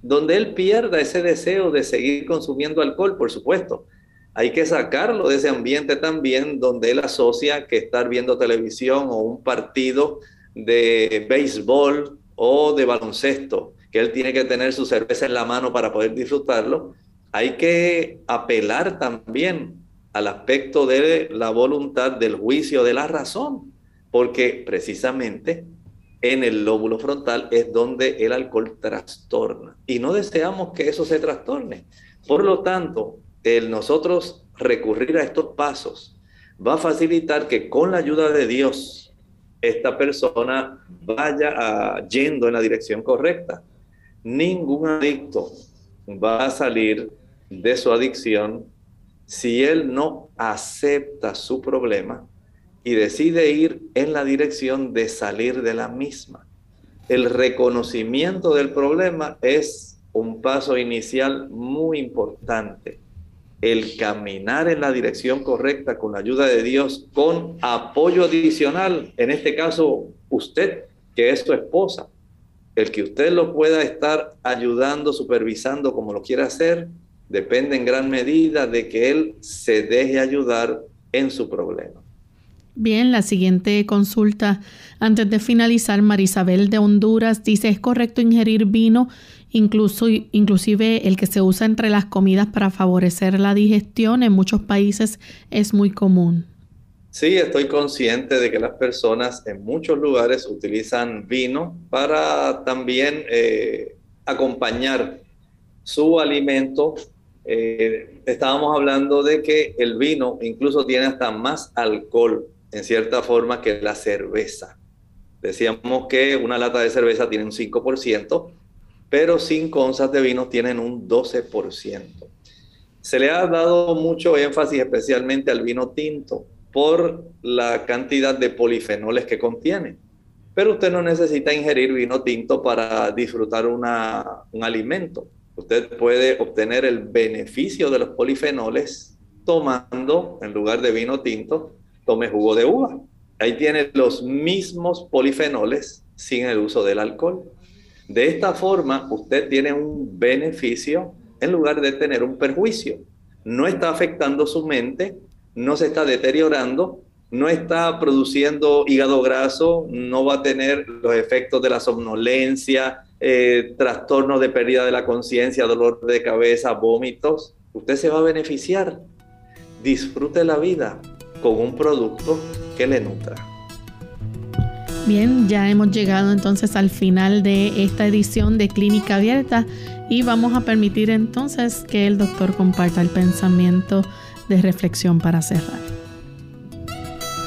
donde él pierda ese deseo de seguir consumiendo alcohol, por supuesto. Hay que sacarlo de ese ambiente también donde él asocia que estar viendo televisión o un partido de béisbol o de baloncesto que él tiene que tener su cerveza en la mano para poder disfrutarlo, hay que apelar también al aspecto de la voluntad, del juicio, de la razón, porque precisamente en el lóbulo frontal es donde el alcohol trastorna y no deseamos que eso se trastorne. Por lo tanto, el nosotros recurrir a estos pasos va a facilitar que con la ayuda de Dios esta persona vaya yendo en la dirección correcta ningún adicto va a salir de su adicción si él no acepta su problema y decide ir en la dirección de salir de la misma. El reconocimiento del problema es un paso inicial muy importante. El caminar en la dirección correcta con la ayuda de Dios, con apoyo adicional, en este caso usted, que es su esposa, el que usted lo pueda estar ayudando, supervisando como lo quiera hacer, depende en gran medida de que él se deje ayudar en su problema. Bien, la siguiente consulta, antes de finalizar, Marisabel de Honduras dice, ¿es correcto ingerir vino, incluso, inclusive el que se usa entre las comidas para favorecer la digestión? En muchos países es muy común. Sí, estoy consciente de que las personas en muchos lugares utilizan vino para también eh, acompañar su alimento. Eh, estábamos hablando de que el vino incluso tiene hasta más alcohol en cierta forma que la cerveza. Decíamos que una lata de cerveza tiene un 5%, pero 5 onzas de vino tienen un 12%. Se le ha dado mucho énfasis especialmente al vino tinto por la cantidad de polifenoles que contiene. Pero usted no necesita ingerir vino tinto para disfrutar una, un alimento. Usted puede obtener el beneficio de los polifenoles tomando, en lugar de vino tinto, tome jugo de uva. Ahí tiene los mismos polifenoles sin el uso del alcohol. De esta forma, usted tiene un beneficio en lugar de tener un perjuicio. No está afectando su mente, no se está deteriorando, no está produciendo hígado graso, no va a tener los efectos de la somnolencia, eh, trastornos de pérdida de la conciencia, dolor de cabeza, vómitos. Usted se va a beneficiar. Disfrute la vida con un producto que le nutra. Bien, ya hemos llegado entonces al final de esta edición de Clínica Abierta y vamos a permitir entonces que el doctor comparta el pensamiento de reflexión para cerrar.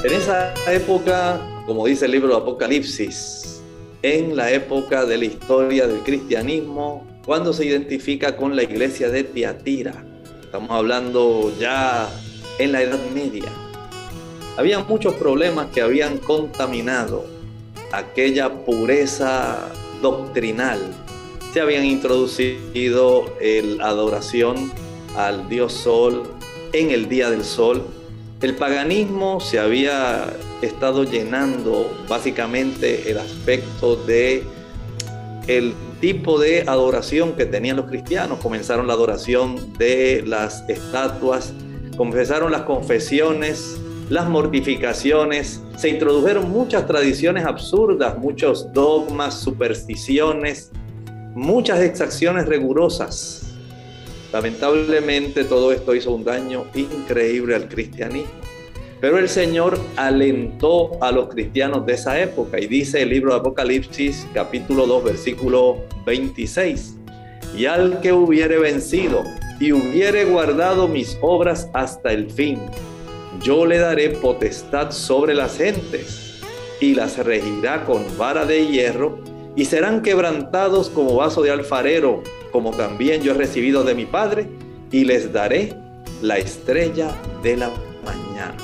En esa época, como dice el libro de Apocalipsis, en la época de la historia del cristianismo, cuando se identifica con la iglesia de Tiatira, estamos hablando ya en la Edad Media, había muchos problemas que habían contaminado aquella pureza doctrinal. Se habían introducido la adoración al dios sol en el día del sol. El paganismo se había estado llenando básicamente el aspecto de el tipo de adoración que tenían los cristianos. Comenzaron la adoración de las estatuas, comenzaron las confesiones las mortificaciones, se introdujeron muchas tradiciones absurdas, muchos dogmas, supersticiones, muchas exacciones rigurosas. Lamentablemente todo esto hizo un daño increíble al cristianismo. Pero el Señor alentó a los cristianos de esa época y dice el libro de Apocalipsis capítulo 2 versículo 26, y al que hubiere vencido y hubiere guardado mis obras hasta el fin, yo le daré potestad sobre las gentes y las regirá con vara de hierro y serán quebrantados como vaso de alfarero, como también yo he recibido de mi Padre, y les daré la estrella de la mañana.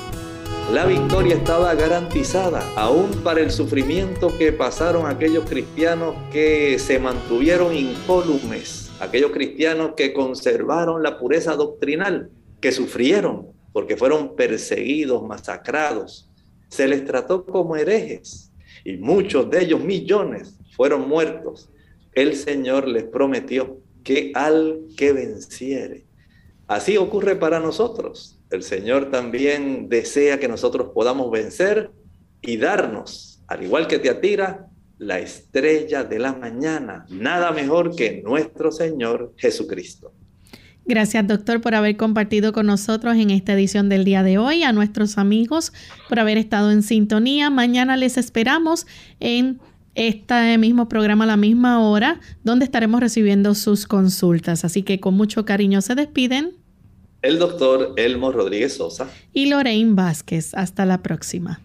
La victoria estaba garantizada, aún para el sufrimiento que pasaron aquellos cristianos que se mantuvieron incólumes, aquellos cristianos que conservaron la pureza doctrinal, que sufrieron porque fueron perseguidos, masacrados. Se les trató como herejes y muchos de ellos, millones, fueron muertos. El Señor les prometió que al que venciere. Así ocurre para nosotros. El Señor también desea que nosotros podamos vencer y darnos, al igual que te atira, la estrella de la mañana. Nada mejor que nuestro Señor Jesucristo. Gracias, doctor, por haber compartido con nosotros en esta edición del día de hoy. A nuestros amigos por haber estado en sintonía. Mañana les esperamos en este mismo programa a la misma hora, donde estaremos recibiendo sus consultas. Así que con mucho cariño se despiden. El doctor Elmo Rodríguez Sosa. Y Lorraine Vázquez. Hasta la próxima.